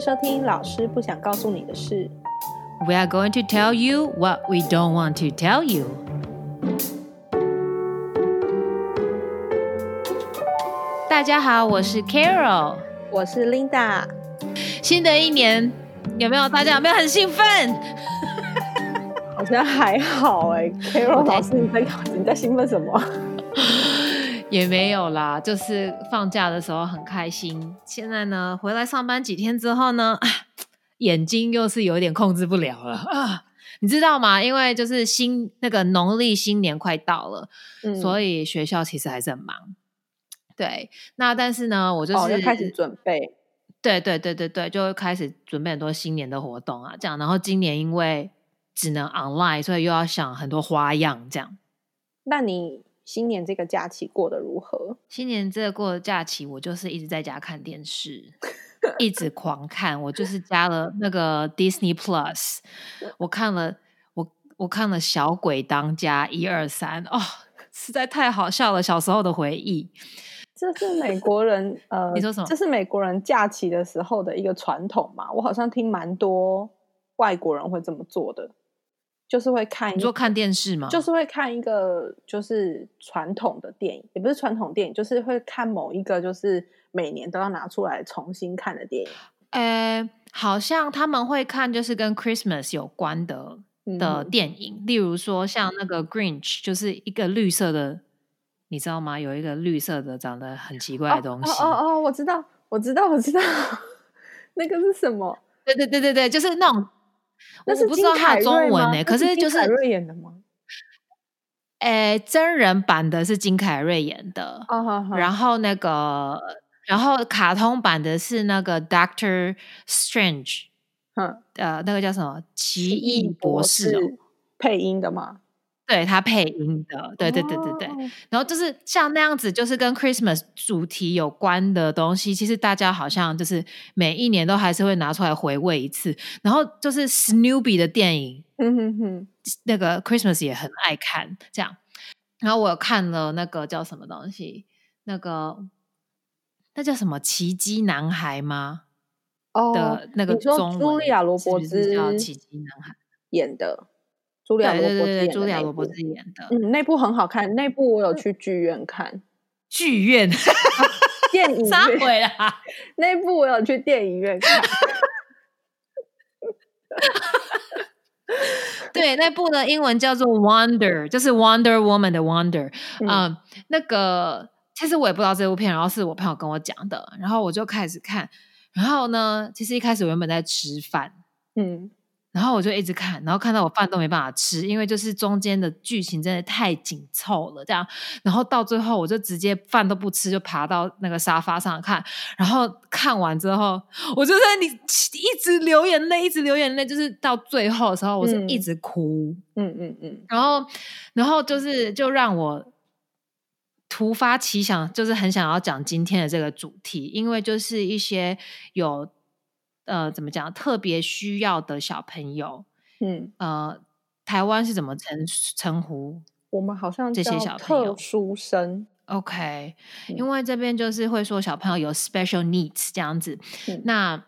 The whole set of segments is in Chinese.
迎收听老师不想告诉你的事。We are going to tell you what we don't want to tell you. 大家好，我是 Carol。我是 Linda，新的一年有没有？大家有没有很兴奋？好像还好哎、Carol 老师，你在你在兴奋什么？也没有啦，就是放假的时候很开心。现在呢，回来上班几天之后呢，啊眼睛又是有点控制不了了啊！你知道吗？因为就是新那个农历新年快到了，嗯所以学校其实还是很忙。对，那但是呢，我就是、哦，开始准备。对对对对对，就会开始准备很多新年的活动啊，这样。然后今年因为只能 online，所以又要想很多花样，这样。那你新年这个假期过得如何？新年这个过的假期，我就是一直在家看电视，一直狂看。我就是加了那个 Disney Plus，我看了我我看了《小鬼当家》一二三，哦，实在太好笑了，小时候的回忆。这是美国人呃，你说什么这是美国人假期的时候的一个传统嘛？我好像听蛮多外国人会这么做的，就是会看你说看电视吗？就是会看一个就是传统的电影，也不是传统电影，就是会看某一个就是每年都要拿出来重新看的电影呃，好像他们会看就是跟 Christmas 有关的的嗯电影，例如说像那个 Grinch，就是一个绿色的，你知道吗？有一个绿色的长得很奇怪的东西。哦哦哦，我知道，我知道，我知道，那个是什么？对对对对对，就是那种，我不知道他的中文呢、可是就是金凯瑞演的吗？诶，真人版的是金凯瑞演的，然后那个，然后卡通版的是那个 Doctor Strange，嗯，呃，那个叫什么奇异博士哦，配音的吗？对他配音的，对对对对对。哦然后就是像那样子，就是跟 Christmas 主题有关的东西，其实大家好像就是每一年都还是会拿出来回味一次。然后就是 Snoopy 的电影，嗯哼哼，那个 Christmas 也很爱看，这样。然后我有看了那个叫什么东西，那个那叫什么奇迹男孩吗？哦的，那个中文茱莉亚·罗伯是不是叫奇迹男孩？演的，茱莉亚·罗伯兹演的茱莉亚那部罗伯兹演的嗯，那部很好看，那部我有去剧院看剧院，电影撒院，回啦。那部我有去电影院看。对，那部的英文叫做 Wonder，就是 Wonder Woman 的 Wonder。嗯嗯，那个其实我也不知道这部片，然后是我朋友跟我讲的，然后我就开始看。然后呢，其实一开始我原本在吃饭，嗯，然后我就一直看，然后看到我饭都没办法吃，因为就是中间的剧情真的太紧凑了，这样。然后到最后，我就直接饭都不吃，就爬到那个沙发上看。然后看完之后，我就在你一直流眼泪，一直流眼泪，就是到最后的时候，我是嗯一直哭。嗯嗯嗯，然后，然后就是就让我突发奇想，就是很想要讲今天的这个主题，因为就是一些有呃怎么讲特别需要的小朋友，嗯，呃，台湾是怎么称称呼我们好像这些小朋友？特殊生，？OK，、嗯。因为这边就是会说小朋友有 special needs 这样子，嗯。那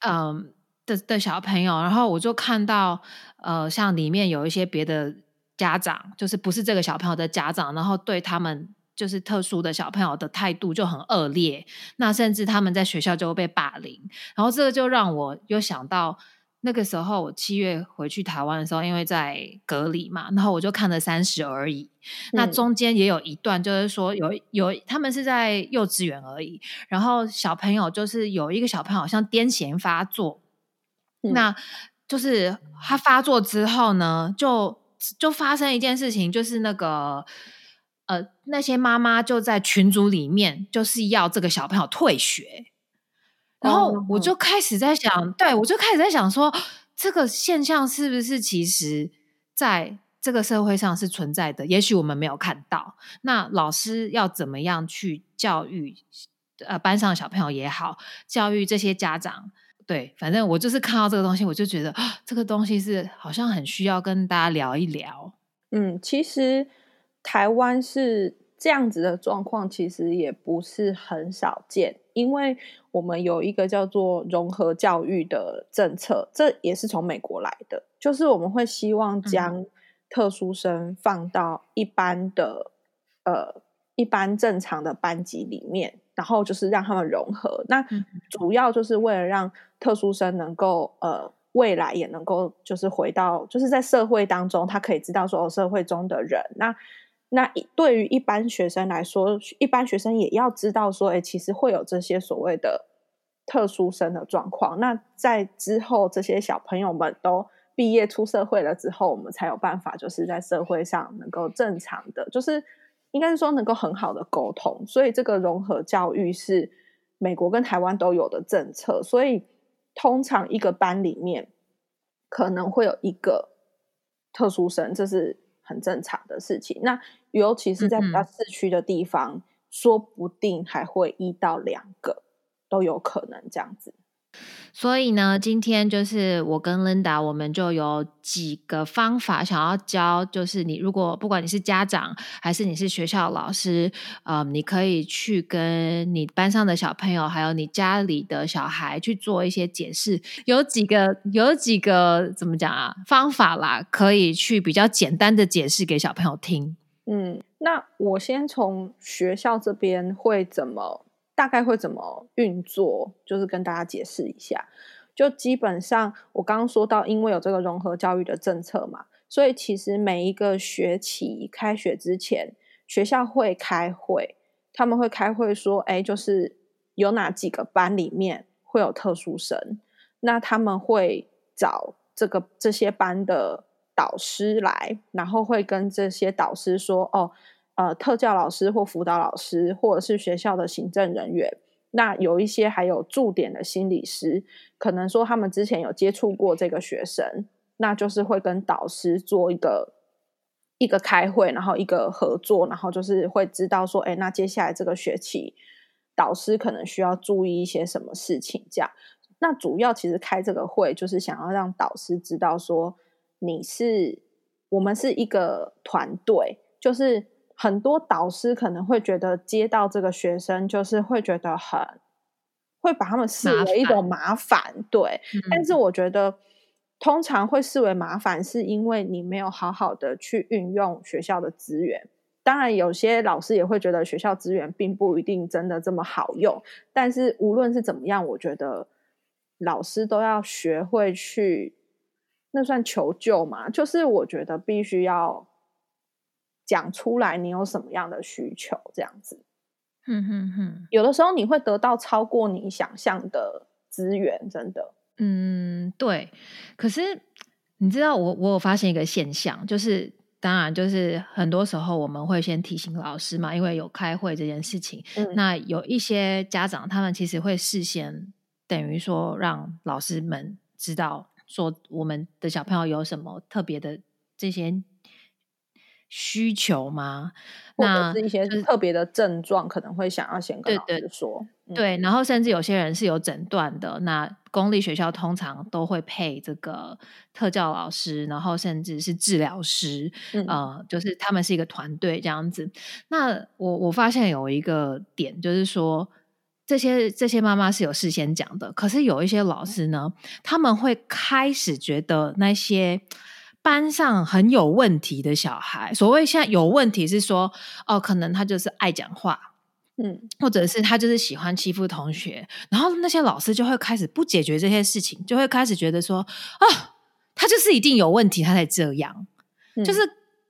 嗯的的小朋友，然后我就看到呃，像里面有一些别的家长，就是不是这个小朋友的家长，然后对他们就是特殊的小朋友的态度就很恶劣，那甚至他们在学校就会被霸凌，然后这个就让我又想到。那个时候，我七月回去台湾的时候，因为在隔离嘛，然后我就看了《三十而已》，那嗯。中间也有一段，就是说有有他们是在幼稚园而已，然后小朋友就是有一个小朋友好像癫痫发作，嗯。那就是他发作之后呢，就就发生一件事情，就是那个呃那些妈妈就在群组里面就是要这个小朋友退学，然后哦我就开始在想，对我就开始在想说，这个现象是不是其实在这个社会上是存在的？也许我们没有看到。那老师要怎么样去教育呃班上的小朋友也好，教育这些家长？对，反正我就是看到这个东西，我就觉得啊这个东西是好像很需要跟大家聊一聊。嗯，其实台湾是这样子的状况其实也不是很少见，因为我们有一个叫做融合教育的政策，这也是从美国来的，就是我们会希望将特殊生放到一般的呃一般正常的班级里面，然后就是让他们融合。那主要就是为了让特殊生能够呃未来也能够就是回到就是在社会当中，他可以知道说社会中的人那。那对于一般学生来说，一般学生也要知道说，哎，其实会有这些所谓的特殊生的状况。那在之后，这些小朋友们都毕业出社会了之后，我们才有办法，就是在社会上能够正常的，就是应该是说能够很好的沟通。所以，这个融合教育是美国跟台湾都有的政策。所以，通常一个班里面可能会有一个特殊生，这是。很正常的事情，那尤其是在比较市区的地方，说不定还会一到两个都有可能这样子。所以呢，今天就是我跟 Linda，我们就有几个方法想要教，就是你如果不管你是家长还是你是学校老师，呃，你可以去跟你班上的小朋友，还有你家里的小孩去做一些解释。有几个有几个怎么讲啊？方法啦，可以去比较简单的解释给小朋友听。嗯，那我先从学校这边会怎么？大概会怎么运作？就是跟大家解释一下。就基本上，我刚刚说到，因为有这个融合教育的政策嘛，所以其实每一个学期开学之前，学校会开会，他们会开会说，哎，就是有哪几个班里面会有特殊生，那他们会找这个这些班的导师来，然后会跟这些导师说，哦。呃，特教老师或辅导老师，或者是学校的行政人员，那有一些还有驻点的心理师，可能说他们之前有接触过这个学生，那就是会跟导师做一个一个开会，然后一个合作，然后就是会知道说，哎，那接下来这个学期导师可能需要注意一些什么事情，这样。那主要其实开这个会，就是想要让导师知道说，你是我们是一个团队，就是。很多导师可能会觉得接到这个学生，就是会觉得很会把他们视为一种麻烦，对。但是我觉得，通常会视为麻烦，是因为你没有好好的去运用学校的资源。当然，有些老师也会觉得学校资源并不一定真的这么好用。但是无论是怎么样，我觉得老师都要学会去，那算求救嘛？就是我觉得必须要。讲出来，你有什么样的需求？这样子，嗯哼哼，有的时候你会得到超过你想象的资源，真的。嗯，对。可是你知道，我我有发现一个现象，就是当然，就是很多时候我们会先提醒老师嘛，因为有开会这件事情。那有一些家长，他们其实会事先等于说让老师们知道，说我们的小朋友有什么特别的这些。需求吗？或者是一些特别的症状，可能会想要先跟老师说。对，然后甚至有些人是有诊断的。那公立学校通常都会配这个特教老师，然后甚至是治疗师，呃，就是他们是一个团队这样子。那我我发现有一个点，就是说这些这些妈妈是有事先讲的，可是有一些老师呢，他们会开始觉得那些。班上很有问题的小孩，所谓现在有问题是说，哦，可能他就是爱讲话，嗯，或者是他就是喜欢欺负同学，然后那些老师就会开始不解决这些事情，就会开始觉得说，啊，他就是一定有问题，他才这样，就是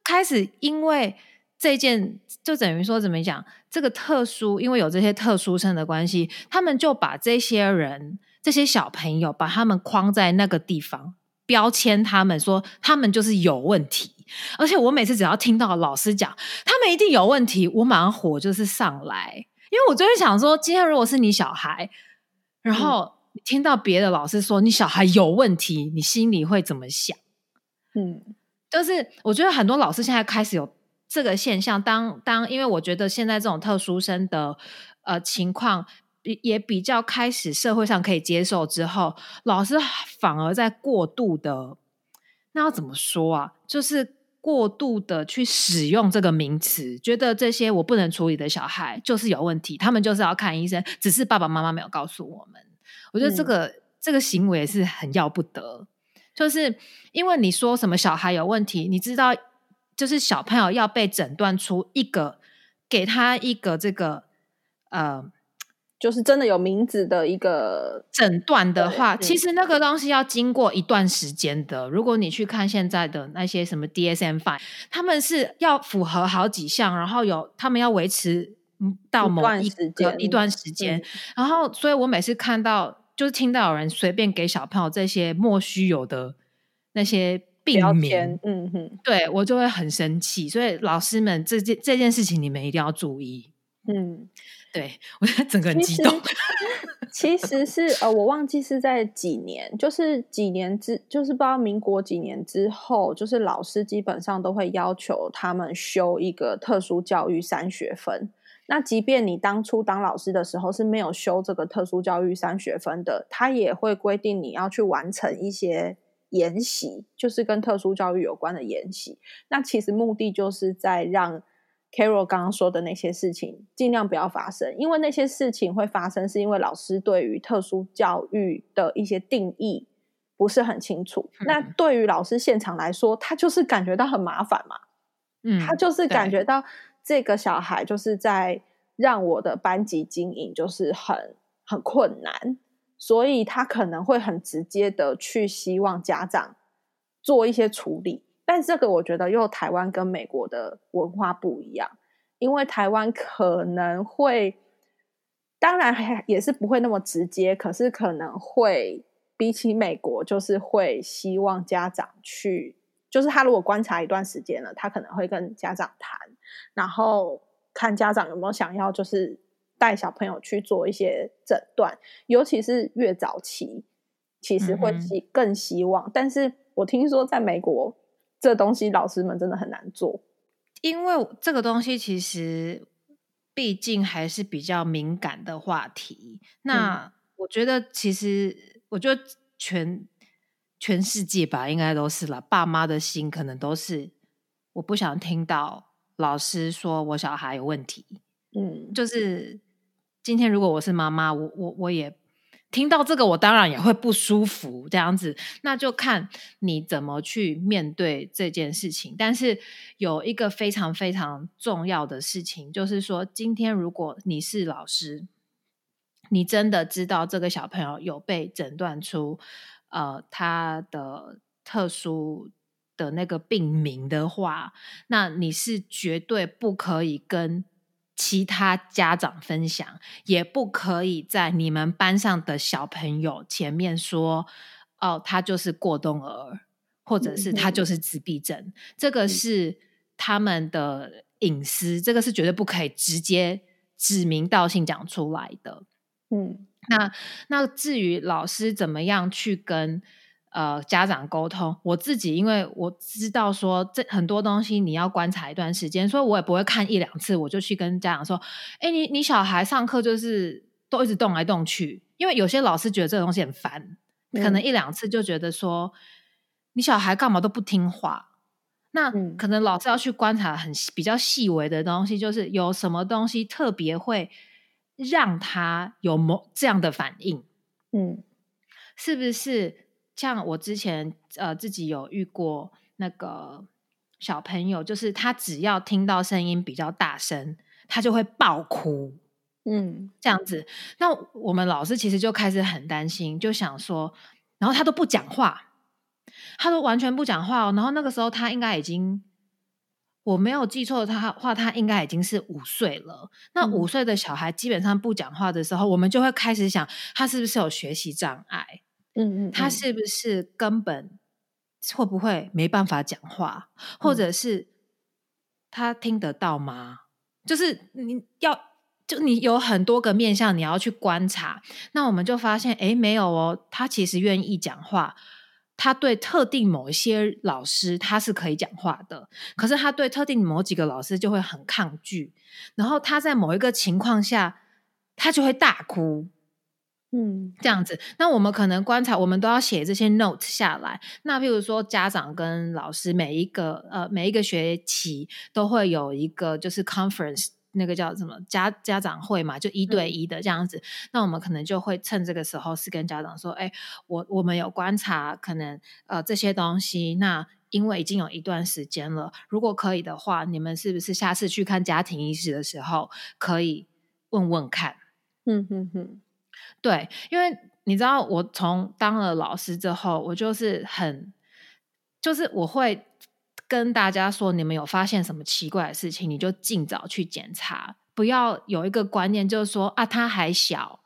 开始因为这件，就等于说怎么讲，这个特殊，因为有这些特殊生的关系，他们就把这些人、这些小朋友，把他们框在那个地方。标签他们说他们就是有问题，而且我每次只要听到老师讲他们一定有问题，我马上火就是上来，因为我就会想说，今天如果是你小孩，然后听到别的老师说你小孩有问题，你心里会怎么想？嗯，就是我觉得很多老师现在开始有这个现象，当当因为我觉得现在这种特殊生的呃情况。也也比较开始社会上可以接受之后，老师反而在过度的，那要怎么说啊？就是过度的去使用这个名词，觉得这些我不能处理的小孩就是有问题，他们就是要看医生，只是爸爸妈妈没有告诉我们。我觉得这个这个行为是很要不得，就是因为你说什么小孩有问题，你知道，就是小朋友要被诊断出一个，给他一个这个呃。就是真的有名字的一个诊断的话，其实那个东西要经过一段时间的。如果你去看现在的那些什么 DSM five，他们是要符合好几项，然后有他们要维持到某一个一段时间。然后，所以我每次看到就是听到有人随便给小朋友这些莫须有的那些病名，嗯哼，对我就会很生气。所以老师们这件这件事情，你们一定要注意。嗯。对，我觉得整个很激动。其实是呃，我忘记是在几年，就是几年之，就是不知道民国几年之后，就是老师基本上都会要求他们修一个特殊教育三学分。那即便你当初当老师的时候是没有修这个特殊教育三学分的，他也会规定你要去完成一些研习，就是跟特殊教育有关的研习。那其实目的就是在让。Carol 刚刚说的那些事情，尽量不要发生，因为那些事情会发生，是因为老师对于特殊教育的一些定义不是很清楚。那对于老师现场来说，他就是感觉到很麻烦嘛，嗯，他就是感觉到这个小孩就是在让我的班级经营就是很很困难，所以他可能会很直接的去希望家长做一些处理。但这个我觉得又台湾跟美国的文化不一样，因为台湾可能会，当然还也是不会那么直接，可是可能会比起美国，就是会希望家长去，就是他如果观察一段时间了，他可能会跟家长谈，然后看家长有没有想要就是带小朋友去做一些诊断，尤其是越早期，其实会希更希望。但是我听说在美国。这东西老师们真的很难做，因为这个东西其实毕竟还是比较敏感的话题。那我觉得，其实我觉得全全世界吧，应该都是了。爸妈的心可能都是，我不想听到老师说我小孩有问题。嗯，就是今天如果我是妈妈，我我我也。听到这个，我当然也会不舒服。这样子，那就看你怎么去面对这件事情。但是有一个非常非常重要的事情，就是说，今天如果你是老师，你真的知道这个小朋友有被诊断出呃他的特殊的那个病名的话，那你是绝对不可以跟。其他家长分享也不可以在你们班上的小朋友前面说哦，他就是过动儿，或者是他就是自闭症，这个是他们的隐私，这个是绝对不可以直接指名道姓讲出来的。嗯，那那至于老师怎么样去跟。呃，家长沟通，我自己因为我知道说这很多东西你要观察一段时间，所以我也不会看一两次，我就去跟家长说：“哎，你你小孩上课就是都一直动来动去。”因为有些老师觉得这个东西很烦，可能一两次就觉得说你小孩干嘛都不听话。那可能老师要去观察很比较细微的东西，就是有什么东西特别会让他有某这样的反应。嗯，是不是？像我之前呃自己有遇过那个小朋友，就是他只要听到声音比较大声，他就会爆哭，嗯，这样子。那我们老师其实就开始很担心，就想说，然后他都不讲话，他都完全不讲话哦。然后那个时候他应该已经，我没有记错他话，他应该已经是五岁了。那五岁的小孩基本上不讲话的时候，我们就会开始想，他是不是有学习障碍？嗯嗯，他是不是根本会不会没办法讲话，或者是他听得到吗？就是你要就你有很多个面向，你要去观察。那我们就发现，哎，没有哦，他其实愿意讲话。他对特定某一些老师，他是可以讲话的，可是他对特定某几个老师就会很抗拒。然后他在某一个情况下，他就会大哭。嗯，这样子，那我们可能观察，我们都要写这些 note 下来。那譬如说，家长跟老师每一个呃每一个学期都会有一个就是 conference，那个叫什么家家长会嘛，就一对一的这样子。那我们可能就会趁这个时候是跟家长说，哎，我我们有观察，可能呃这些东西，那因为已经有一段时间了，如果可以的话，你们是不是下次去看家庭医师的时候，可以问问看？嗯哼哼。对，因为你知道，我从当了老师之后，我就是很，就是我会跟大家说，你们有发现什么奇怪的事情，你就尽早去检查，不要有一个观念，就是说啊，他还小，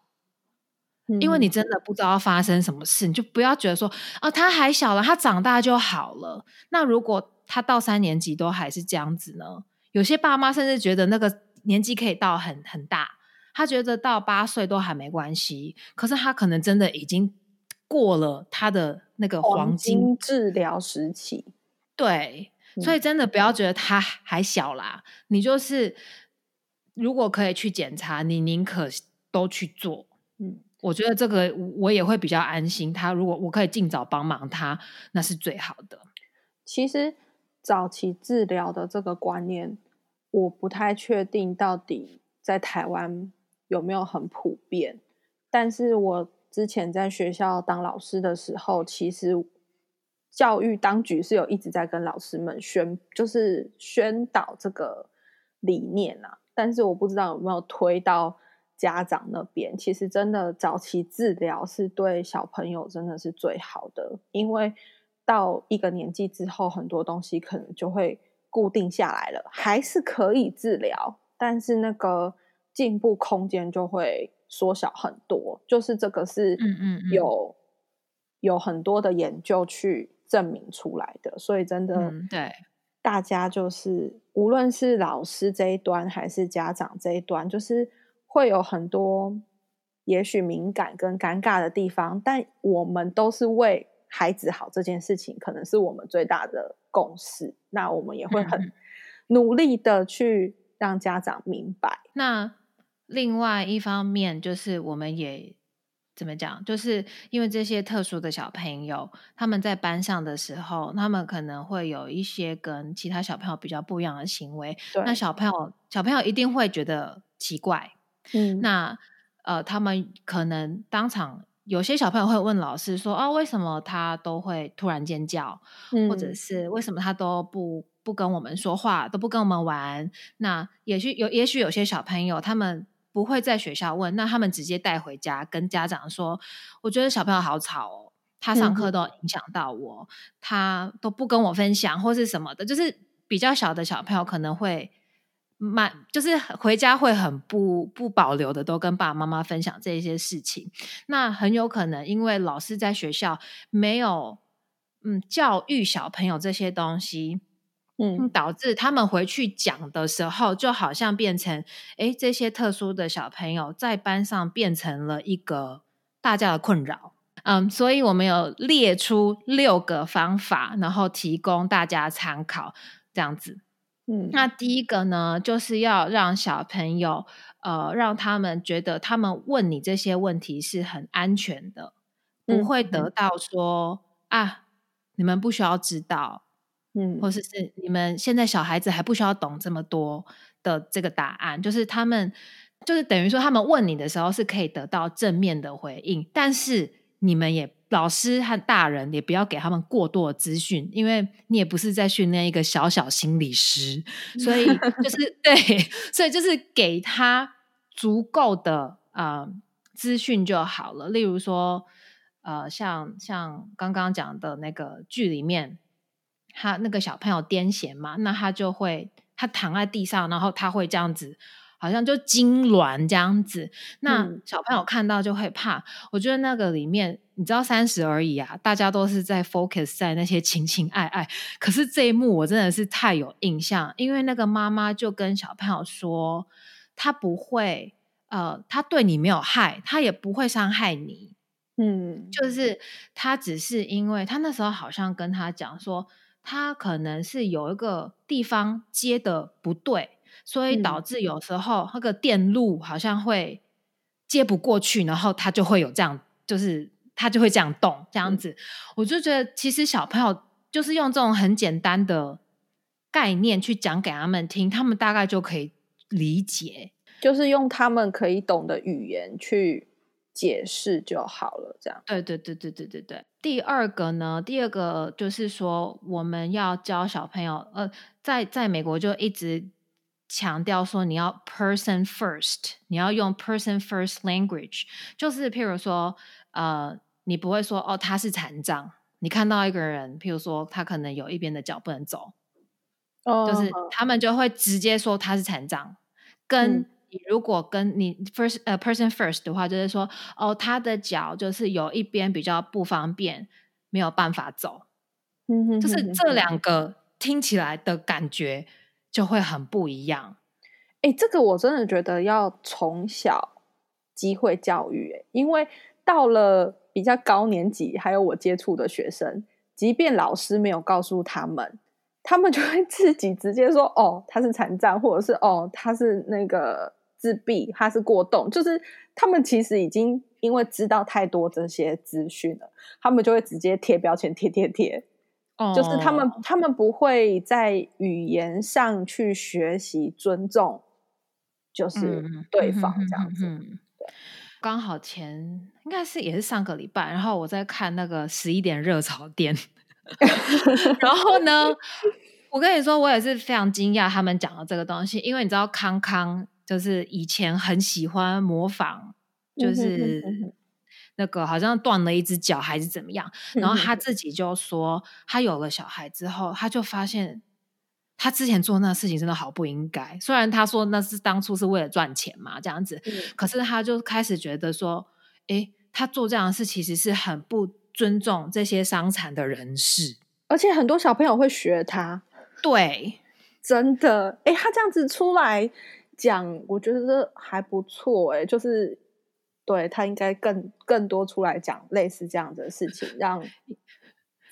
因为你真的不知道发生什么事，你就不要觉得说啊，他还小了，他长大就好了。那如果他到三年级都还是这样子呢？有些爸妈甚至觉得那个年纪可以到很很大。他觉得到八岁都还没关系，可是他可能真的已经过了他的那个黄金治疗时期。对，所以真的不要觉得他还小啦，你就是如果可以去检查，你宁可都去做。嗯，我觉得这个我也会比较安心。他如果我可以尽早帮忙他，那是最好的。其实早期治疗的这个观念，我不太确定到底在台湾。有没有很普遍？但是我之前在学校当老师的时候，其实教育当局是有一直在跟老师们宣，就是宣导这个理念啊。但是我不知道有没有推到家长那边。其实真的早期治疗是对小朋友真的是最好的，因为到一个年纪之后，很多东西可能就会固定下来了，还是可以治疗，但是那个。进步空间就会缩小很多，就是这个是嗯嗯有有很多的研究去证明出来的，所以真的对大家就是无论是老师这一端还是家长这一端，就是会有很多也许敏感跟尴尬的地方，但我们都是为孩子好这件事情，可能是我们最大的共识。那我们也会很努力的去让家长明白那。另外一方面，就是我们也怎么讲，就是因为这些特殊的小朋友，他们在班上的时候，他们可能会有一些跟其他小朋友比较不一样的行为。那小朋友，小朋友一定会觉得奇怪。嗯，那呃，他们可能当场有些小朋友会问老师说：“啊，为什么他都会突然尖叫？或者是为什么他都不不跟我们说话，都不跟我们玩？”那也许有，也许有些小朋友他们。不会在学校问，那他们直接带回家跟家长说：“我觉得小朋友好吵哦，他上课都影响到我，他都不跟我分享或是什么的。”就是比较小的小朋友可能会慢，就是回家会很不不保留的都跟爸爸妈妈分享这些事情。那很有可能因为老师在学校没有嗯教育小朋友这些东西。嗯，导致他们回去讲的时候，就好像变成，哎，这些特殊的小朋友在班上变成了一个大家的困扰。嗯，所以我们有列出六个方法，然后提供大家参考，这样子。嗯，那第一个呢，就是要让小朋友，呃，让他们觉得他们问你这些问题是很安全的，不会得到说啊，你们不需要知道。嗯，或者是你们现在小孩子还不需要懂这么多的这个答案，就是他们就是等于说，他们问你的时候是可以得到正面的回应，但是你们也老师和大人也不要给他们过多的资讯，因为你也不是在训练一个小小心理师，所以就是对，所以就是给他足够的啊资讯就好了。例如说，呃，像像刚刚讲的那个剧里面。他那个小朋友癫痫嘛，那他就会他躺在地上，然后他会这样子，好像就痉挛这样子。那小朋友看到就会怕。我觉得那个里面，你知道三十而已啊，大家都是在 focus 在那些情情爱爱。可是这一幕我真的是太有印象，因为那个妈妈就跟小朋友说，他不会，呃，他对你没有害，他也不会伤害你。嗯，就是他只是因为他那时候好像跟他讲说。他可能是有一个地方接的不对，所以导致有时候那个电路好像会接不过去，然后他就会有这样，就是他就会这样动，这样子。我就觉得其实小朋友就是用这种很简单的概念去讲给他们听，他们大概就可以理解，就是用他们可以懂的语言去。解释就好了，这样。对对对对对对对。第二个呢，第二个就是说，我们要教小朋友，呃，在在美国就一直强调说，你要 person first，你要用 person first language，就是譬如说，呃，你不会说哦，他是残障，你看到一个人，譬如说他可能有一边的脚不能走，哦，就是他们就会直接说他是残障，跟。你如果跟你 first 呃 person first 的话，就是说哦，他的脚就是有一边比较不方便，没有办法走，嗯哼，就是这两个听起来的感觉就会很不一样。哎，这个我真的觉得要从小机会教育，哎，因为到了比较高年级，还有我接触的学生，即便老师没有告诉他们，他们就会自己直接说哦，他是残障，或者是哦，他是那个。自闭，他是过动，就是他们其实已经因为知道太多这些资讯了，他们就会直接贴标签，贴贴贴。哦，就是他们他们不会在语言上去学习尊重，就是对方这样子。刚好前应该是也是上个礼拜，然后我在看那个十一点热潮店，然后呢，我跟你说，我也是非常惊讶他们讲的这个东西，因为你知道康康。就是以前很喜欢模仿，就是那个好像断了一只脚还是怎么样，然后他自己就说，他有了小孩之后，他就发现他之前做那事情真的好不应该。虽然他说那是当初是为了赚钱嘛，这样子，可是他就开始觉得说，哎，他做这样的事其实是很不尊重这些伤残的人士，而且很多小朋友会学他。对，真的，哎，他这样子出来。讲，我觉得还不错哎，就是对他应该更更多出来讲类似这样的事情，让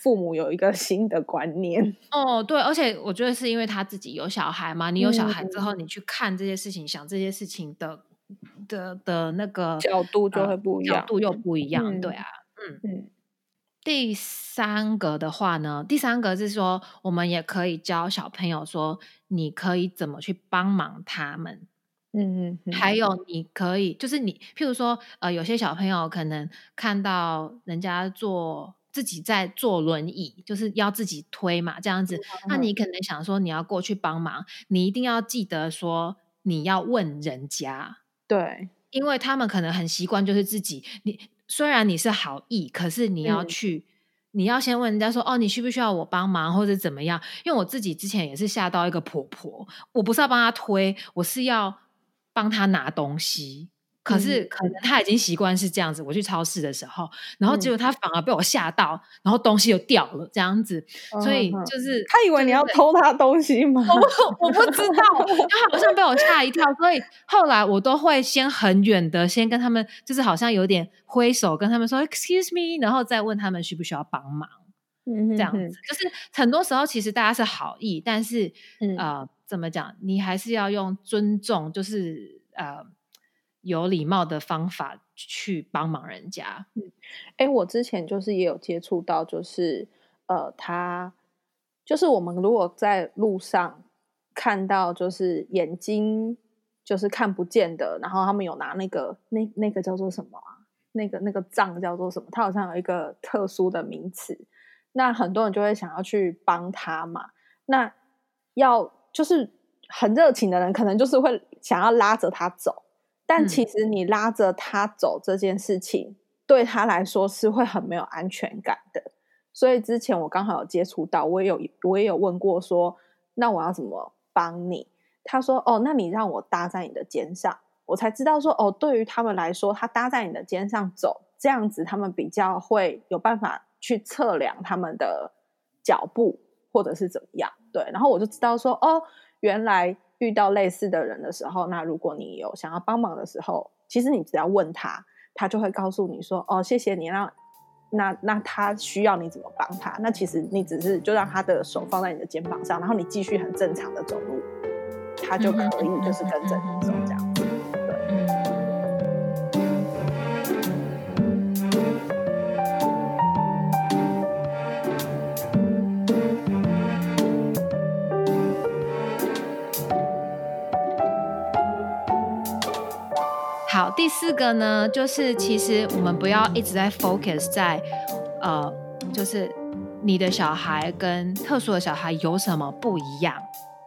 父母有一个 新的观念。哦，对，而且我觉得是因为他自己有小孩嘛，你有小孩之后，你去看这些事情，想这些事情的的的那个角度就会不一样，角度又不一样，对啊，嗯嗯。第三个的话呢，第三个是说，我们也可以教小朋友说，你可以怎么去帮忙他们，嗯嗯，还有你可以，就是你，譬如说，呃，有些小朋友可能看到人家坐自己在坐轮椅，就是要自己推嘛，这样子，那你可能想说你要过去帮忙，你一定要记得说你要问人家，对，因为他们可能很习惯就是自己你。虽然你是好意，可是你要去，你要先问人家说：“哦，你需不需要我帮忙，或者怎么样？”因为我自己之前也是吓到一个婆婆，我不是要帮她推，我是要帮她拿东西。可是可能他已经习惯是这样子。我去超市的时候，然后结果他反而被我吓到，然后东西又掉了这样子。所以就是他以为你要偷他东西吗？我我不知道，他好像被我吓一跳。所以后来我都会先很远的先跟他们，就是好像有点挥手跟他们说 “excuse me”，然后再问他们需不需要帮忙。这样子就是很多时候其实大家是好意，但是呃，怎么讲？你还是要用尊重，就是呃。有礼貌的方法去帮忙人家。嗯，哎，我之前就是也有接触到，就是呃，他就是我们如果在路上看到，就是眼睛就是看不见的，然后他们有拿那个那那个叫做什么啊？那个那个杖叫做什么？它好像有一个特殊的名词。那很多人就会想要去帮他嘛。那要就是很热情的人，可能就是会想要拉着他走。但其实你拉着他走这件事情，对他来说是会很没有安全感的。所以之前我刚好有接触到，我也有我也有问过说，那我要怎么帮你？他说：哦，那你让我搭在你的肩上，我才知道说，哦，对于他们来说，他搭在你的肩上走，这样子他们比较会有办法去测量他们的脚步或者是怎么样。对，然后我就知道说，哦，原来。遇到类似的人的时候，那如果你有想要帮忙的时候，其实你只要问他，他就会告诉你说：“哦，谢谢你。”那那那他需要你怎么帮他？那其实你只是就让他的手放在你的肩膀上，然后你继续很正常的走路，他就可以就是跟着你走这样第四个呢，就是其实我们不要一直在 focus 在呃，就是你的小孩跟特殊的小孩有什么不一样。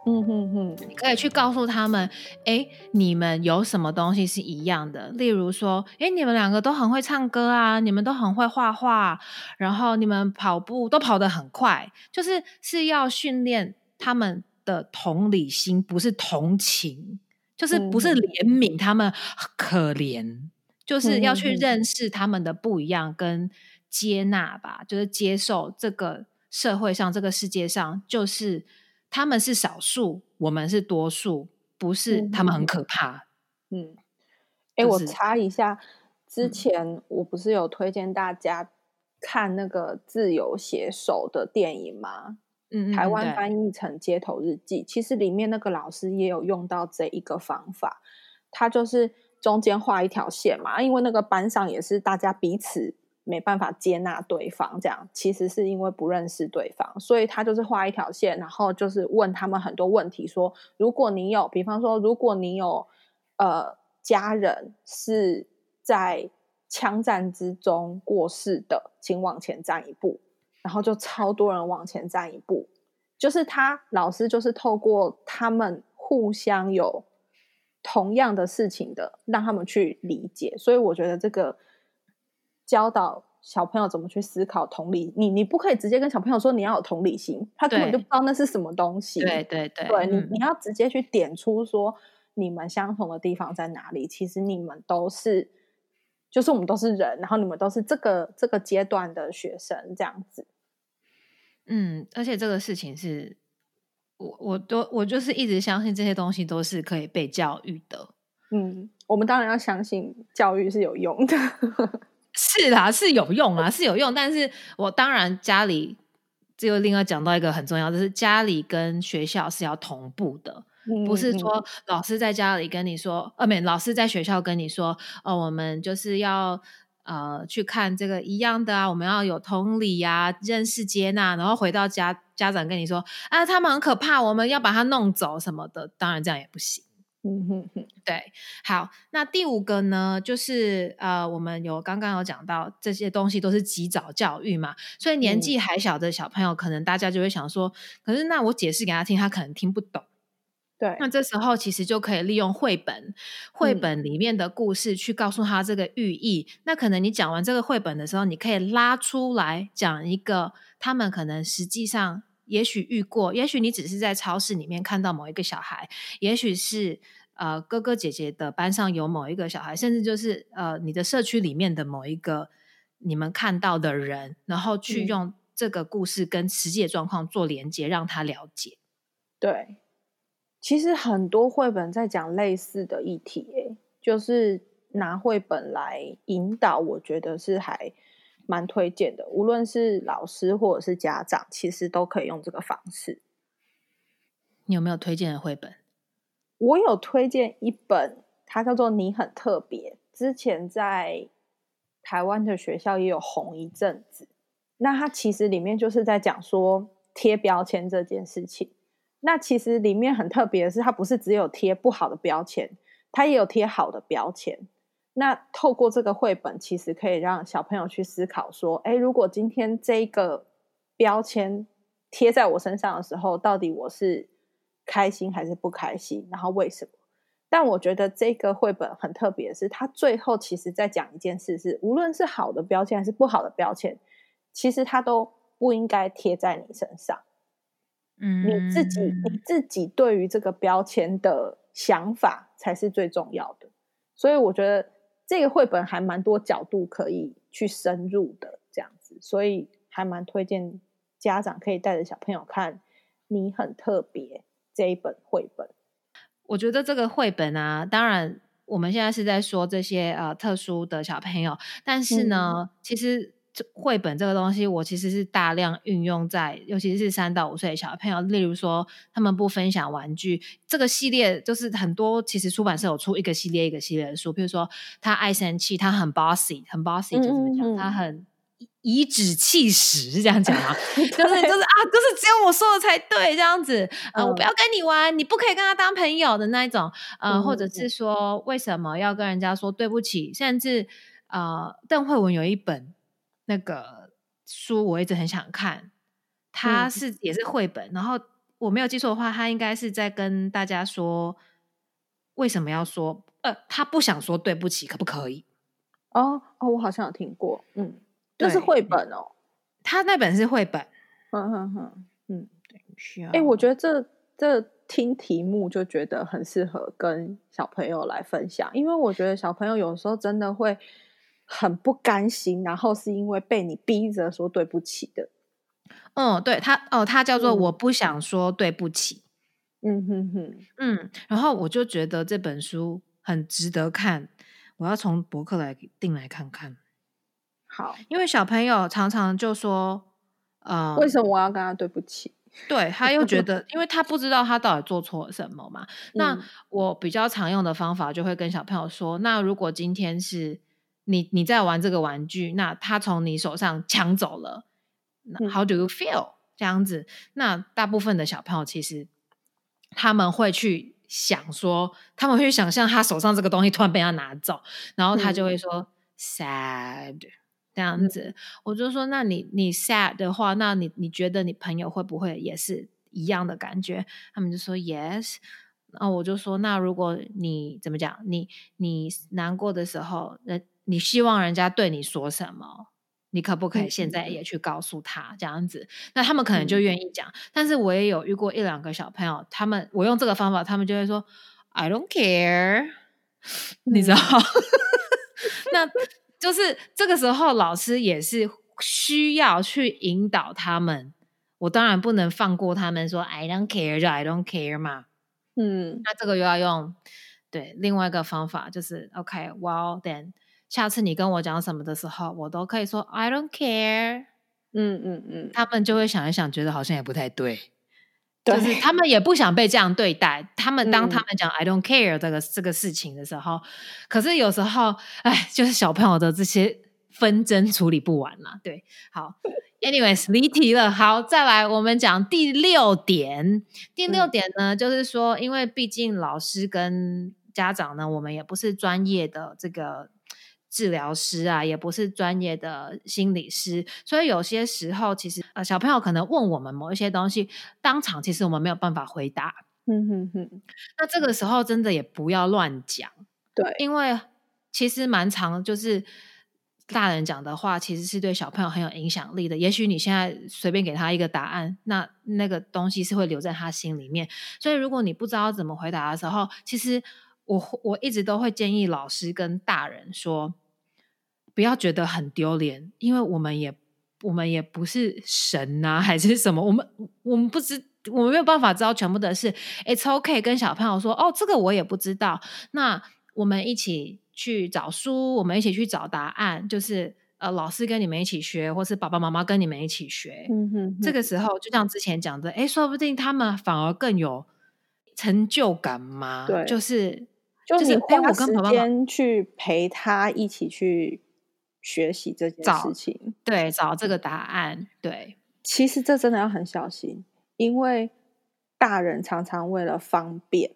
嗯哼哼，可以去告诉他们，哎，你们有什么东西是一样的？例如说，哎，你们两个都很会唱歌啊，你们都很会画画，然后你们跑步都跑得很快，就是是要训练他们的同理心，不是同情，就是不是怜悯他们可怜，就是要去认识他们的不一样，跟接纳吧，就是接受这个社会上，这个世界上就是。他们是少数，我们是多数，不是他们很可怕。嗯，哎，我查一下，之前我不是有推荐大家看那个自由写手的电影吗？嗯，台湾翻译成《街头日记》，其实里面那个老师也有用到这一个方法，他就是中间画一条线嘛，因为那个班上也是大家彼此。没办法接纳对方，这样其实是因为不认识对方，所以他就是画一条线，然后就是问他们很多问题，说如果你有，比方说如果你有呃家人是在枪战之中过世的，请往前站一步，然后就超多人往前站一步，就是他老师就是透过他们互相有同样的事情的，让他们去理解，所以我觉得这个。教导小朋友怎么去思考同理，你你不可以直接跟小朋友说你要有同理心，他根本就不知道那是什么东西。对对对，对你你要直接去点出说你们相同的地方在哪里。其实你们都是，就是我们都是人，然后你们都是这个这个阶段的学生这样子。嗯，而且这个事情是我我都我就是一直相信这些东西都是可以被教育的。嗯，我们当然要相信教育是有用的。是啦，是有用啊，是有用。但是我当然家里就另外讲到一个很重要，就是家里跟学校是要同步的，不是说老师在家里跟你说，呃，没，老师在学校跟你说，哦，我们就是要呃去看这个一样的啊，我们要有同理呀，认识接纳，然后回到家，家长跟你说，啊，他们很可怕，我们要把他弄走什么的，当然这样也不行。嗯哼哼，对，好，那第五个呢，就是呃，我们有刚刚有讲到这些东西都是及早教育嘛，所以年纪还小的小朋友，可能大家就会想说，可是那我解释给他听，他可能听不懂。对，那这时候其实就可以利用绘本，绘本里面的故事去告诉他这个寓意。那可能你讲完这个绘本的时候，你可以拉出来讲一个他们可能实际上。也许遇过，也许你只是在超市里面看到某一个小孩，也许是呃哥哥姐姐的班上有某一个小孩，甚至就是呃你的社区里面的某一个你们看到的人，然后去用这个故事跟实际的状况做连接，让他了解。对，其实很多绘本在讲类似的议题，诶，就是拿绘本来引导，我觉得是还。蛮推荐的，无论是老师或者是家长，其实都可以用这个方式。你有没有推荐的绘本？我有推荐一本，它叫做《你很特别》，之前在台湾的学校也有红一阵子。那它其实里面就是在讲说贴标签这件事情。那其实里面很特别的是，它不是只有贴不好的标签，它也有贴好的标签。那透过这个绘本，其实可以让小朋友去思考说：，哎，如果今天这个标签贴在我身上的时候，到底我是开心还是不开心？然后为什么？但我觉得这个绘本很特别的，是它最后其实在讲一件事：，是无论是好的标签还是不好的标签，其实它都不应该贴在你身上。嗯，你自己你自己对于这个标签的想法才是最重要的。所以我觉得。这个绘本还蛮多角度可以去深入的，这样子，所以还蛮推荐家长可以带着小朋友看《你很特别》这一本绘本。我觉得这个绘本啊，当然我们现在是在说这些呃特殊的小朋友，但是呢，其实。绘本这个东西，我其实是大量运用在，尤其是三到五岁的小朋友。例如说，他们不分享玩具这个系列，就是很多其实出版社有出一个系列一个系列的书。比如说，他爱生气，他很 bossy，很 bossy，就这么讲，他很颐指气使是这样讲吗？就是就是啊，就是只有我说的才对，这样子。呃，我不要跟你玩，你不可以跟他当朋友的那一种。呃，或者是说为什么要跟人家说对不起？甚至呃，邓慧文有一本那个书，我一直很想看，他是也是绘本。然后我没有记错的话，他应该是在跟大家说为什么要说呃，他不想说对不起，可不可以？哦哦，我好像有听过，嗯。这是绘本哦，他那本是绘本，嗯哼哼，嗯，需要。哎，我觉得这这听题目就觉得很适合跟小朋友来分享，因为我觉得小朋友有时候真的会很不甘心，然后是因为被你逼着说对不起的。嗯，对他，哦，他叫做我不想说对不起。嗯哼哼，嗯，然后我就觉得这本书很值得看，我要从博客来订来看看。好，因为小朋友常常就说，呃，为什么我要跟他对不起？对他又觉 得，因为他不知道他到底做错了什么嘛。那我比较常用的方法，就会跟小朋友说：，那如果今天是你你在玩这个玩具，那他从你手上抢走了，How do you feel？这样子，那大部分的小朋友其实他们会去想说，他们会想象他手上这个东西突然被他拿走，然后他就会说 sad。这样子，我就说，那你你 sad 的话，那你你觉得你朋友会不会也是一样的感觉？他们就说 yes。那我就说，那如果你怎么讲，你你难过的时候，人你希望人家对你说什么？你可不可以现在也去告诉他？这样子，那他们可能就愿意讲。但是我也有遇过一两个小朋友，他们我用这个方法，他们就会说 I don't care，你知道？那。就是这个时候，老师也是需要去引导他们。我当然不能放过他们，说 “I don't care” 就 “I don't care” 嘛。嗯，那这个又要用对另外一个方法，就是 “OK”，Well then，下次你跟我讲什么的时候，我都可以说 “I don't care”。嗯嗯嗯，他们就会想一想，觉得好像也不太对。就是他们也不想被这样对待。他们当他们讲 “I don't care” 这个这个事情的时候，可是有时候，哎，就是小朋友的这些纷争处理不完嘛。对，好，anyways，离题了。好，再来，我们讲第六点。第六点呢，就是说，因为毕竟老师跟家长呢，我们也不是专业的这个。治疗师啊，也不是专业的心理师，所以有些时候，其实呃，小朋友可能问我们某一些东西，当场其实我们没有办法回答。嗯哼哼。那这个时候真的也不要乱讲，对，因为其实蛮长，就是大人讲的话，其实是对小朋友很有影响力的。也许你现在随便给他一个答案，那那个东西是会留在他心里面。所以如果你不知道怎么回答的时候，其实我我一直都会建议老师跟大人说。不要觉得很丢脸，因为我们也我们也不是神呐，还是什么？我们我们不知，我们没有办法知道全部的事。It's OK，跟小朋友说哦，这个我也不知道。那我们一起去找书，我们一起去找答案。就是呃，老师跟你们一起学，或是爸爸妈妈跟你们一起学。嗯哼，这个时候就像之前讲的，哎，说不定他们反而更有成就感嘛。对，就是就是花时间去陪他一起去。学习这件事情，对，找这个答案，对，其实这真的要很小心，因为大人常常为了方便，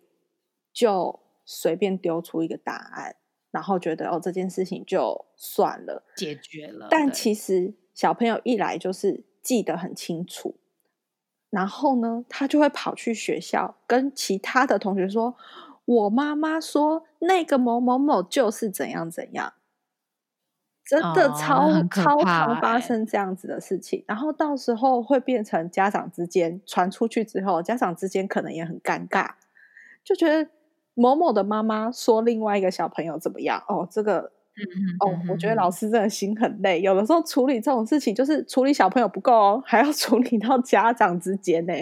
就随便丢出一个答案，然后觉得哦这件事情就算了，解决了。但其实小朋友一来就是记得很清楚，然后呢，他就会跑去学校跟其他的同学说：“我妈妈说那个某某某就是怎样怎样。”真的超超常发生这样子的事情，然后到时候会变成家长之间传出去之后，家长之间可能也很尴尬，就觉得某某的妈妈说另外一个小朋友怎么样哦，这个哦，我觉得老师真的心很累，有的时候处理这种事情就是处理小朋友不够哦，还要处理到家长之间呢。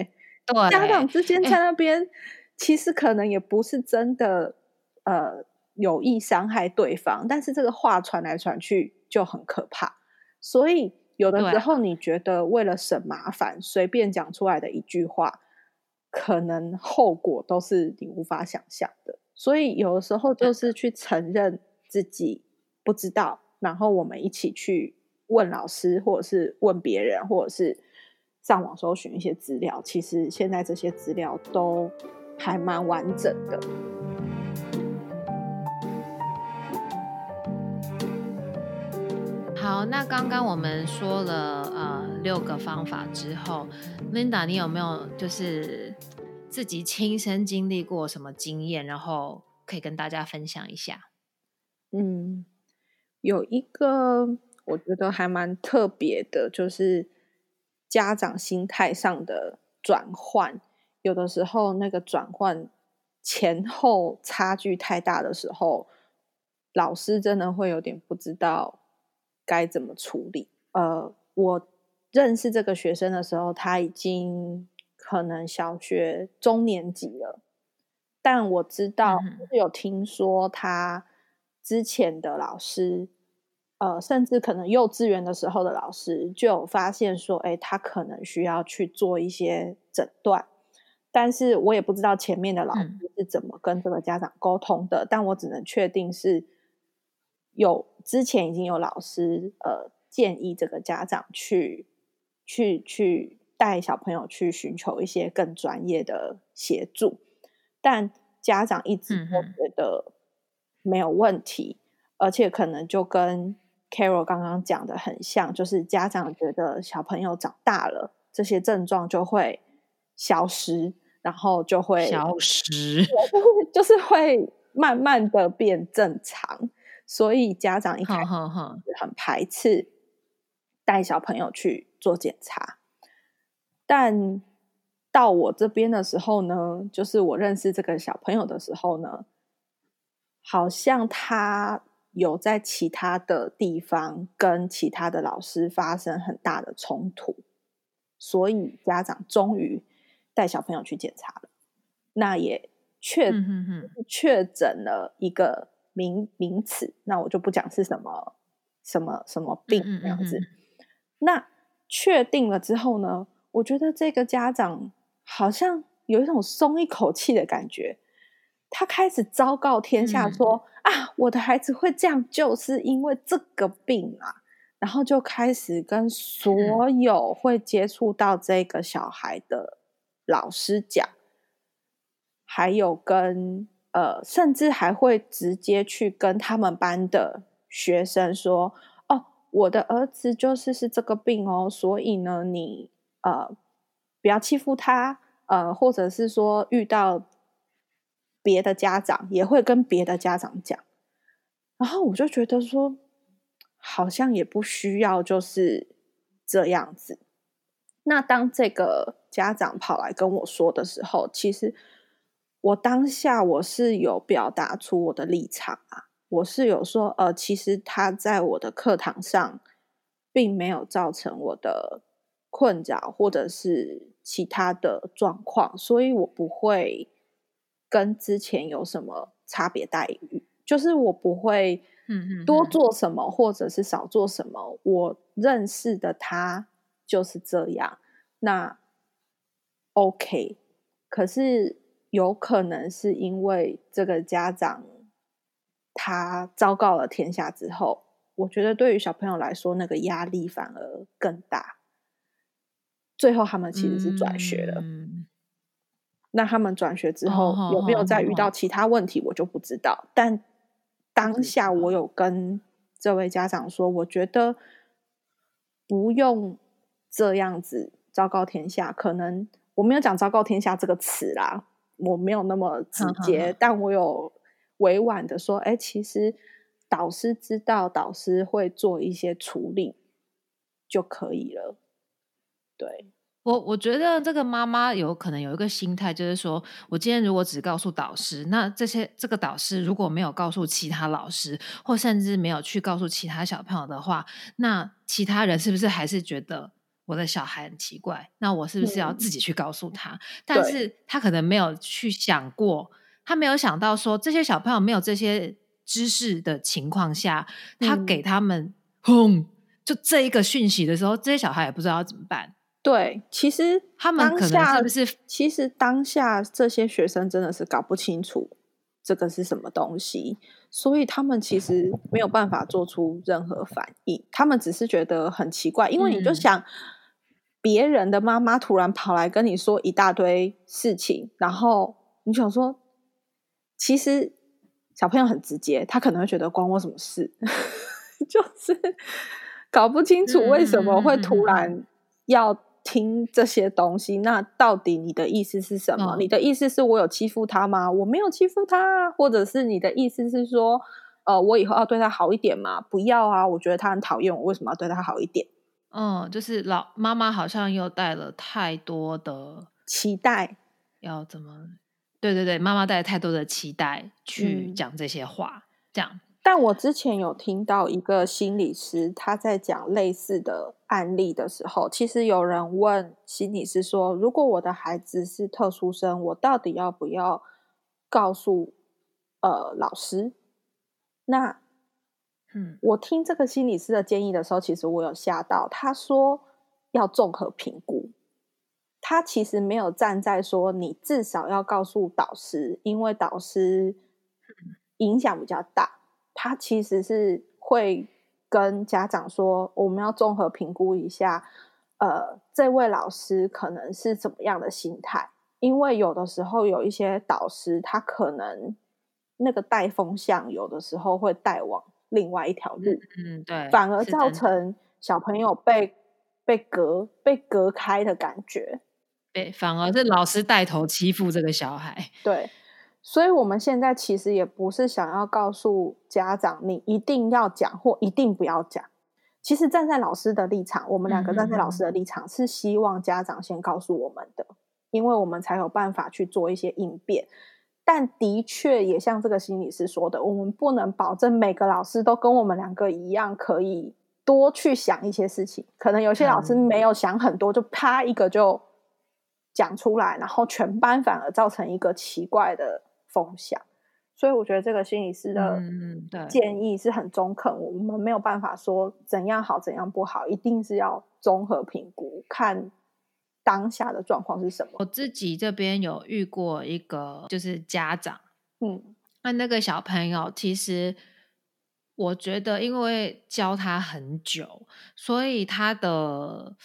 对，家长之间在那边其实可能也不是真的呃有意伤害对方，但是这个话传来传去。就很可怕，所以有的时候你觉得为了省麻烦，随便讲出来的一句话，可能后果都是你无法想象的。所以有的时候就是去承认自己不知道，然后我们一起去问老师，或者是问别人，或者是上网搜寻一些资料，其实现在这些资料都还蛮完整的。好，那刚刚我们说了呃六个方法之后，Linda，你有没有就是自己亲身经历过什么经验，然后可以跟大家分享一下？嗯，有一个我觉得还蛮特别的，就是家长心态上的转换。有的时候那个转换前后差距太大的时候，老师真的会有点不知道该怎么处理。呃，我认识这个学生的时候，他已经可能小学中年级了，但我知道有听说他。之前的老师，呃，甚至可能幼稚园的时候的老师就有发现说，哎，他可能需要去做一些诊断，但是我也不知道前面的老师是怎么跟这个家长沟通的，但我只能确定是有之前已经有老师呃建议这个家长去去去带小朋友去寻求一些更专业的协助，但家长一直都觉得。没有问题，而且可能就跟 Carol 刚刚讲的很像，就是家长觉得小朋友长大了，这些症状就会消失，然后就会消失，就是会慢慢的变正常。所以家长一开始很排斥带小朋友去做检查，但到我这边的时候呢，就是我认识这个小朋友的时候呢。好像他有在其他的地方跟其他的老师发生很大的冲突，所以家长终于带小朋友去检查了。那也确确诊了一个名名词，那我就不讲是什么什么什么病这样子。那确定了之后呢，我觉得这个家长好像有一种松一口气的感觉。他开始昭告天下说：“啊，我的孩子会这样，就是因为这个病啊。”然后就开始跟所有会接触到这个小孩的老师讲，还有跟呃，甚至还会直接去跟他们班的学生说：“哦，我的儿子就是是这个病哦，所以呢，你呃不要欺负他，呃，或者是说遇到。”别的家长也会跟别的家长讲，然后我就觉得说，好像也不需要就是这样子。那当这个家长跑来跟我说的时候，其实我当下我是有表达出我的立场啊，我是有说，呃，其实他在我的课堂上并没有造成我的困扰或者是其他的状况，所以我不会。跟之前有什么差别待遇？就是我不会，嗯嗯，多做什么或者是少做什么。我认识的他就是这样。那 OK，可是有可能是因为这个家长他昭告了天下之后，我觉得对于小朋友来说，那个压力反而更大。最后他们其实是转学了。那他们转学之后有没有再遇到其他问题，我就不知道。但当下我有跟这位家长说，我觉得不用这样子昭告天下。可能我没有讲“昭告天下”这个词啦，我没有那么直接，但我有委婉的说：“哎，其实导师知道，导师会做一些处理就可以了。”对。我我觉得这个妈妈有可能有一个心态，就是说我今天如果只告诉导师，那这些这个导师如果没有告诉其他老师，或甚至没有去告诉其他小朋友的话，那其他人是不是还是觉得我的小孩很奇怪？那我是不是要自己去告诉他？但是他可能没有去想过，他没有想到说这些小朋友没有这些知识的情况下，他给他们轰就这一个讯息的时候，这些小孩也不知道要怎么办。对，其实他们可能是不是？其实当下这些学生真的是搞不清楚这个是什么东西，所以他们其实没有办法做出任何反应，他们只是觉得很奇怪，因为你就嗯想，别人的妈妈突然跑来跟你说一大堆事情，然后你想说，其实小朋友很直接，他可能会觉得关我什么事，就是搞不清楚为什么会突然要听这些东西。那到底你的意思是什么？嗯你的意思是我有欺负他吗？我没有欺负他啊，或者是你的意思是说，呃，我以后要对他好一点吗？不要啊，我觉得他很讨厌我，为什么要对他好一点？嗯，就是老妈妈好像又带了太多的期待，要怎么？对对对，妈妈带了太多的期待去嗯讲这些话，这样。但我之前有听到一个心理师他在讲类似的案例的时候，其实有人问心理师说：“如果我的孩子是特殊生，我到底要不要告诉呃老师？”那嗯我听这个心理师的建议的时候，其实我有吓到。他说要综合评估，他其实没有站在说你至少要告诉导师，因为导师影响比较大。他其实是会跟家长说，我们要综合评估一下，呃，这位老师可能是怎么样的心态，因为有的时候有一些导师他可能那个带风向，有的时候会带往另外一条路，嗯，对，反而造成小朋友被被隔被隔开的感觉。对，反而是老师带头欺负这个小孩。对，所以我们现在其实也不是想要告诉家长你一定要讲或一定不要讲。其实站在老师的立场，我们两个站在老师的立场是希望家长先告诉我们的，因为我们才有办法去做一些应变。但的确也像这个心理师说的，我们不能保证每个老师都跟我们两个一样可以多去想一些事情。可能有些老师嗯没有想很多，就啪一个就讲出来，然后全班反而造成一个奇怪的风向。所以我觉得这个心理师的建议是很中肯，我们没有办法说怎样好怎样不好，一定是要综合评估，看当下的状况是什么。我自己这边有遇过一个，就是家长，嗯那那个小朋友其实。我觉得，因为教他很久，所以他的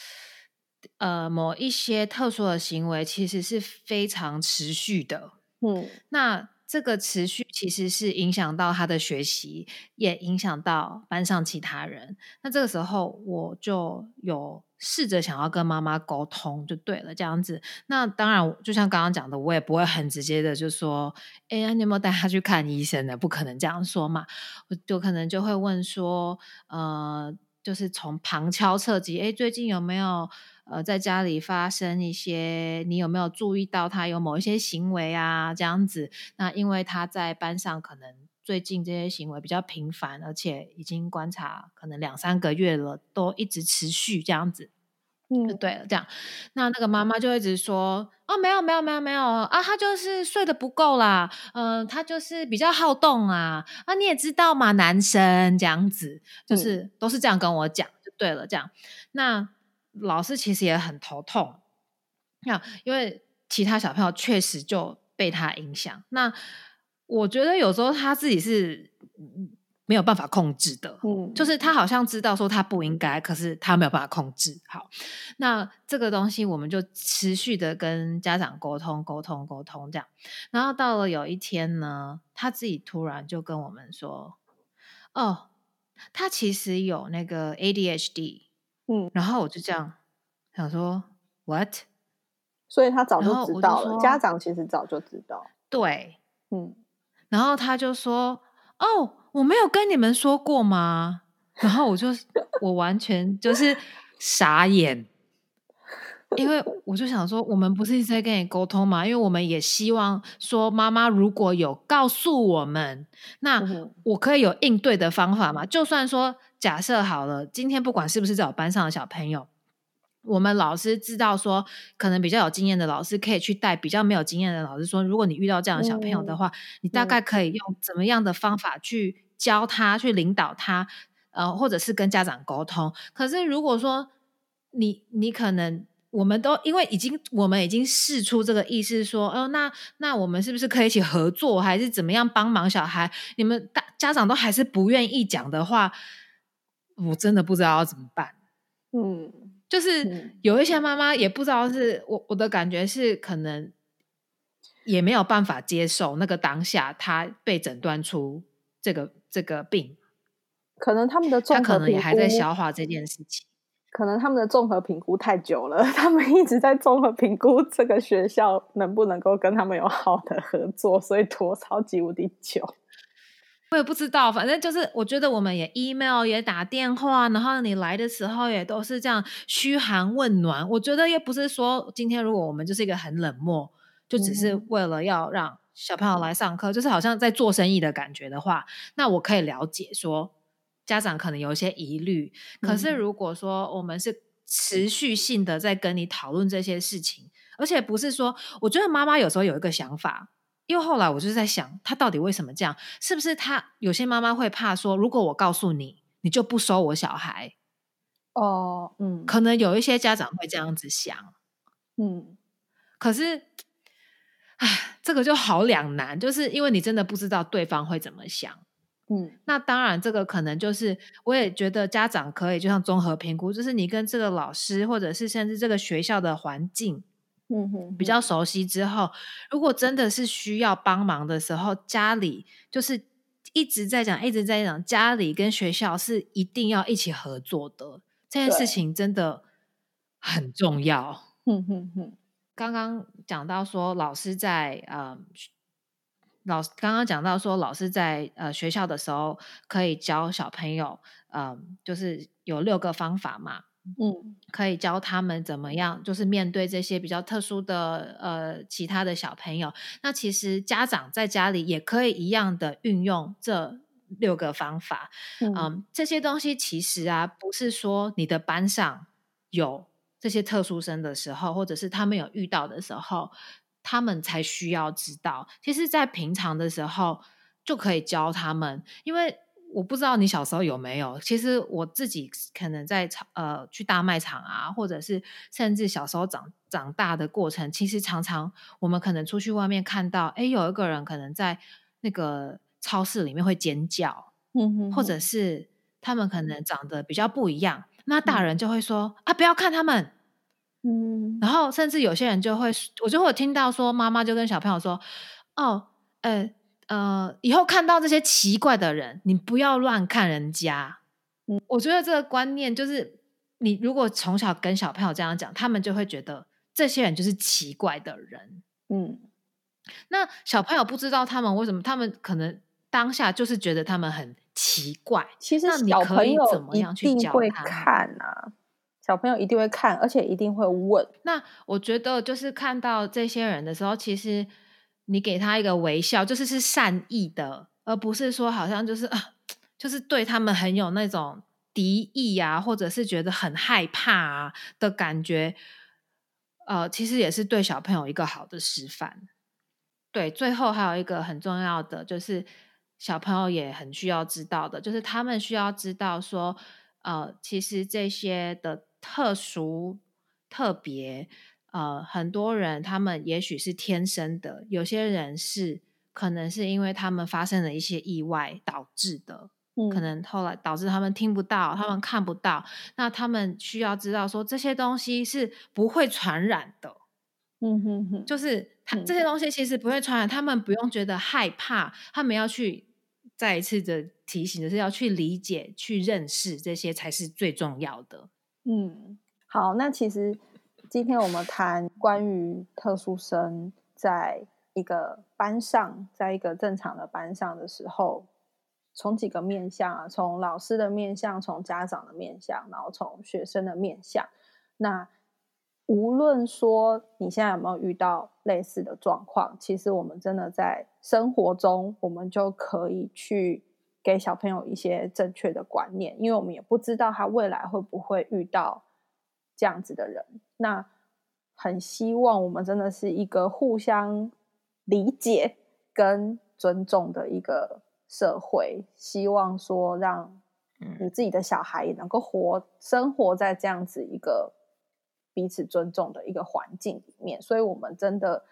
呃某一些特殊的行为其实是非常持续的。嗯那这个持续其实是影响到他的学习，也影响到班上其他人。那这个时候，我就有试着想要跟妈妈沟通，就对了，这样子。那当然，就像刚刚讲的，我也不会很直接的就说：“哎呀，你有没有带他去看医生呢？”不可能这样说嘛。我就可能就会问说：“呃，就是从旁敲侧击，哎，最近有没有？”呃，在家里发生一些，你有没有注意到他有某一些行为啊？这样子，那因为他在班上可能最近这些行为比较频繁，而且已经观察可能两三个月了，都一直持续这样子，嗯就嗯对了。这样，那那个妈妈就一直说：“哦，没有，没有，没有，没有啊，他就是睡得不够啦，嗯、他就是比较好动啊，啊，你也知道嘛，男生这样子，就嗯是、都是这样跟我讲，就对了。这样，那。老师其实也很头痛，那因为其他小朋友确实就被他影响。那我觉得有时候他自己是没有办法控制的，嗯，就是他好像知道说他不应该，可是他没有办法控制。好，那这个东西我们就持续的跟家长沟通、沟通、沟通这样。然后到了有一天呢，他自己突然就跟我们说：“哦，他其实有那个 ADHD。”嗯，然后我就这样想说，what？所以他早就知道了，家长其实早就知道。对，嗯然后他就说，哦，我没有跟你们说过吗？然后我就 我完全就是傻眼，因为 我就想说，我们不是一直在跟你沟通吗？因为我们也希望说，妈妈如果有告诉我们，那我可以有应对的方法嘛？就算说假设好了，今天不管是不是在我班上的小朋友，我们老师知道说，可能比较有经验的老师可以去带比较没有经验的老师说，如果你遇到这样的小朋友的话，你大概可以用怎么样的方法去教他，去领导他，呃，或者是跟家长沟通。可是如果说你你可能我们都因为已经我们已经试出这个意思，说哦，那那我们是不是可以一起合作，还是怎么样帮忙小孩？你们大家长都还是不愿意讲的话，我真的不知道要怎么办。嗯，就是有一些妈妈也不知道，是我我的感觉是可能也没有办法接受那个当下，她被诊断出这个这个病，可能他们的他可能也还在消化这件事情。可能他们的综合评估太久了，他们一直在综合评估这个学校能不能够跟他们有好的合作，所以拖超级无敌久。我也不知道，反正就是我觉得我们也 email 也打电话，然后你来的时候也都是这样嘘寒问暖。我觉得也不是说今天如果我们就是一个很冷漠，就只是为了要让小朋友来上课，就是好像在做生意的感觉的话，那我可以了解说。家长可能有一些疑虑，可是如果说我们是持续性的在跟你讨论这些事情，而且不是说，我觉得妈妈有时候有一个想法，因为后来我就是在想，他到底为什么这样？是不是他有些妈妈会怕说，如果我告诉你，你就不收我小孩？哦，嗯，可能有一些家长会这样子想，嗯，可是，唉，这个就好两难，就是因为你真的不知道对方会怎么想。嗯，那当然，这个可能就是，我也觉得家长可以就像综合评估，就是你跟这个老师，或者是甚至这个学校的环境，嗯哼，比较熟悉之后，如果真的是需要帮忙的时候，家里就是一直在讲，一直在讲，家里跟学校是一定要一起合作的，这件事情真的很重要。嗯哼哼，刚刚讲到说，老师在呃。老师刚刚讲到说，老师在呃学校的时候可以教小朋友，嗯，就是有六个方法嘛，嗯，可以教他们怎么样，就是面对这些比较特殊的呃其他的小朋友。那其实家长在家里也可以一样的运用这六个方法，嗯，这些东西其实啊，不是说你的班上有这些特殊生的时候，或者是他们有遇到的时候。他们才需要知道，其实，在平常的时候就可以教他们。因为我不知道你小时候有没有，其实我自己可能在呃去大卖场啊，或者是甚至小时候长长大的过程，其实常常我们可能出去外面看到，哎，有一个人可能在那个超市里面会尖叫，嗯哼，或者是他们可能长得比较不一样，那大人就会说啊，不要看他们。嗯，然后甚至有些人就会，我就会听到说，妈妈就跟小朋友说：“哦，呃呃，以后看到这些奇怪的人，你不要乱看人家。”嗯，我觉得这个观念就是，你如果从小跟小朋友这样讲，他们就会觉得这些人就是奇怪的人。嗯，那小朋友不知道他们为什么，他们可能当下就是觉得他们很奇怪。其实小朋友一定会看啊。小朋友一定会看，而且一定会问。那我觉得，就是看到这些人的时候，其实你给他一个微笑，就是是善意的，而不是说好像就是啊，就是对他们很有那种敌意啊，或者是觉得很害怕啊的感觉。呃，其实也是对小朋友一个好的示范。对，最后还有一个很重要的，就是小朋友也很需要知道的，就是他们需要知道说，呃，其实这些的。特殊、特别，呃，很多人他们也许是天生的，有些人是可能是因为他们发生了一些意外导致的，嗯，可能后来导致他们听不到，他们看不到，那他们需要知道说这些东西是不会传染的，嗯哼哼，就是他这些。东西其实不会传染，他们不用觉得害怕，他们要去再一次的提醒就是要去理解、去认识这些才是最重要的。嗯，好，那其实今天我们谈关于特殊生在一个班上，在一个正常的班上的时候，从几个面向啊，从老师的面向，从家长的面向，然后从学生的面向。那无论说你现在有没有遇到类似的状况，其实我们真的在生活中，我们就可以去。给小朋友一些正确的观念，因为我们也不知道他未来会不会遇到这样子的人。那很希望我们真的是一个互相理解跟尊重的一个社会。希望说让你自己的小孩也能够活生活在这样子一个彼此尊重的一个环境里面，所以我们真的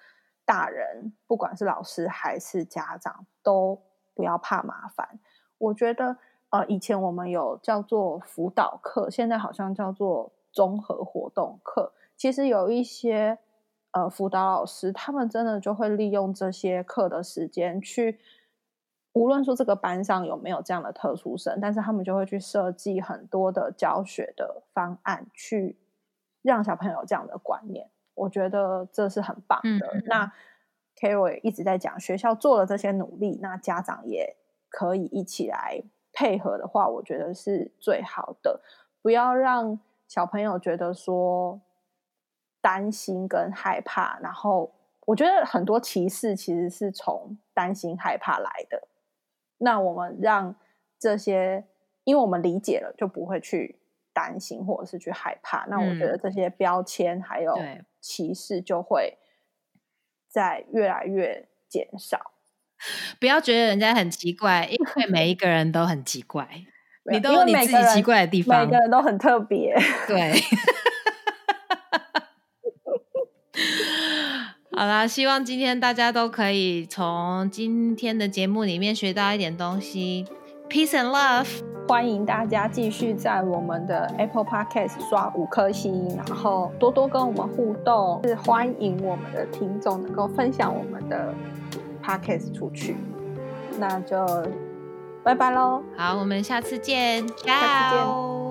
大人，不管是老师还是家长，都不要怕麻烦。我觉得，呃，以前我们有叫做辅导课，现在好像叫做综合活动课。其实有一些呃辅导老师，他们真的就会利用这些课的时间去，无论说这个班上有没有这样的特殊生，但是他们就会去设计很多的教学的方案去。让小朋友有这样的观念，我觉得这是很棒的。那 Carol 也一直在讲，学校做了这些努力，那家长也可以一起来配合的话，我觉得是最好的。不要让小朋友觉得说担心跟害怕，然后我觉得很多歧视其实是从担心害怕来的。那我们让这些，因为我们理解了，就不会去。担心或者是去害怕，那我觉得这些标签还有歧视就会在越来越减少。不要觉得人家很奇怪，因为每一个人都很奇怪，你都有你自己奇怪的地方，每个人都很特别。对，好啦，希望今天大家都可以从今天的节目里面学到一点东西。Peace and love，欢迎大家继续在我们的 Apple Podcast 刷五颗星，然后多多跟我们互动。是欢迎我们的听众能够分享我们的 Podcast 出去。那就拜拜喽！好，我们下次见，下次见。